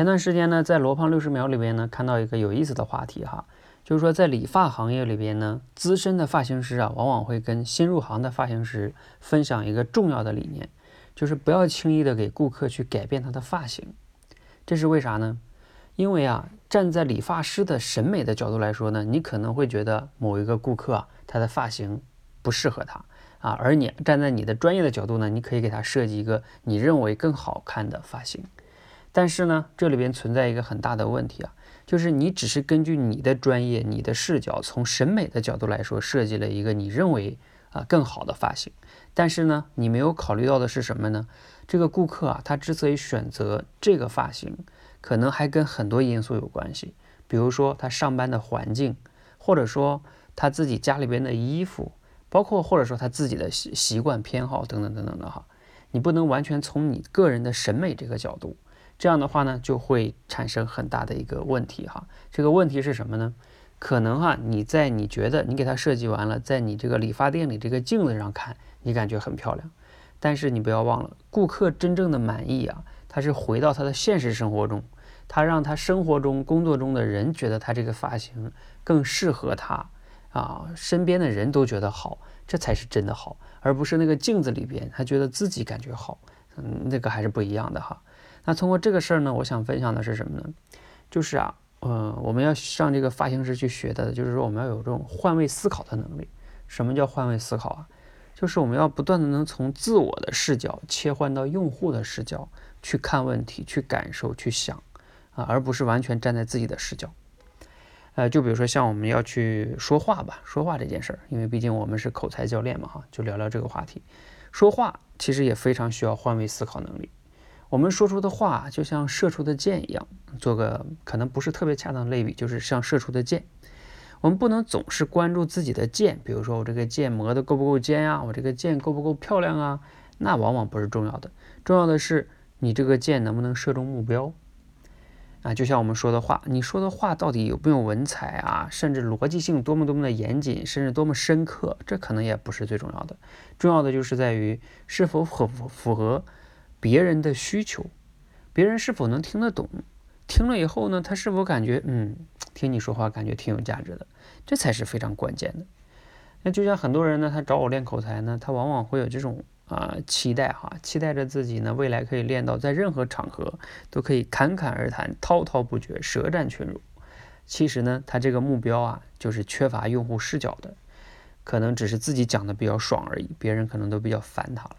前段时间呢，在罗胖六十秒里边呢，看到一个有意思的话题哈，就是说在理发行业里边呢，资深的发型师啊，往往会跟新入行的发型师分享一个重要的理念，就是不要轻易的给顾客去改变他的发型。这是为啥呢？因为啊，站在理发师的审美的角度来说呢，你可能会觉得某一个顾客啊，他的发型不适合他啊，而你站在你的专业的角度呢，你可以给他设计一个你认为更好看的发型。但是呢，这里边存在一个很大的问题啊，就是你只是根据你的专业、你的视角，从审美的角度来说，设计了一个你认为啊更好的发型。但是呢，你没有考虑到的是什么呢？这个顾客啊，他之所以选择这个发型，可能还跟很多因素有关系，比如说他上班的环境，或者说他自己家里边的衣服，包括或者说他自己的习习惯偏好等等等等的哈。你不能完全从你个人的审美这个角度。这样的话呢，就会产生很大的一个问题哈。这个问题是什么呢？可能哈，你在你觉得你给它设计完了，在你这个理发店里这个镜子上看，你感觉很漂亮。但是你不要忘了，顾客真正的满意啊，他是回到他的现实生活中，他让他生活中、工作中的人觉得他这个发型更适合他啊，身边的人都觉得好，这才是真的好，而不是那个镜子里边他觉得自己感觉好，嗯，那个还是不一样的哈。那通过这个事儿呢，我想分享的是什么呢？就是啊，呃，我们要上这个发型师去学的，就是说我们要有这种换位思考的能力。什么叫换位思考啊？就是我们要不断的能从自我的视角切换到用户的视角去看问题、去感受、去想啊，而不是完全站在自己的视角。呃，就比如说像我们要去说话吧，说话这件事儿，因为毕竟我们是口才教练嘛，哈，就聊聊这个话题。说话其实也非常需要换位思考能力。我们说出的话就像射出的箭一样，做个可能不是特别恰当类比，就是像射出的箭。我们不能总是关注自己的箭，比如说我这个箭磨的够不够尖呀，我这个箭够不够漂亮啊，那往往不是重要的，重要的是你这个箭能不能射中目标啊。就像我们说的话，你说的话到底有没有文采啊，甚至逻辑性多么多么的严谨，甚至多么深刻，这可能也不是最重要的，重要的就是在于是否符符合。别人的需求，别人是否能听得懂？听了以后呢，他是否感觉嗯，听你说话感觉挺有价值的？这才是非常关键的。那就像很多人呢，他找我练口才呢，他往往会有这种啊期待哈，期待着自己呢未来可以练到在任何场合都可以侃侃而谈、滔滔不绝、舌战群儒。其实呢，他这个目标啊，就是缺乏用户视角的，可能只是自己讲的比较爽而已，别人可能都比较烦他了。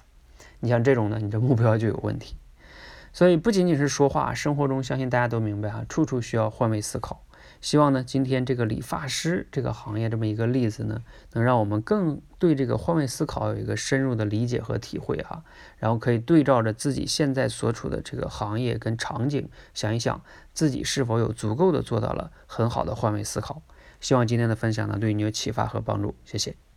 你像这种呢，你这目标就有问题。所以不仅仅是说话，生活中相信大家都明白哈，处处需要换位思考。希望呢，今天这个理发师这个行业这么一个例子呢，能让我们更对这个换位思考有一个深入的理解和体会哈。然后可以对照着自己现在所处的这个行业跟场景，想一想自己是否有足够的做到了很好的换位思考。希望今天的分享呢，对你有启发和帮助。谢谢。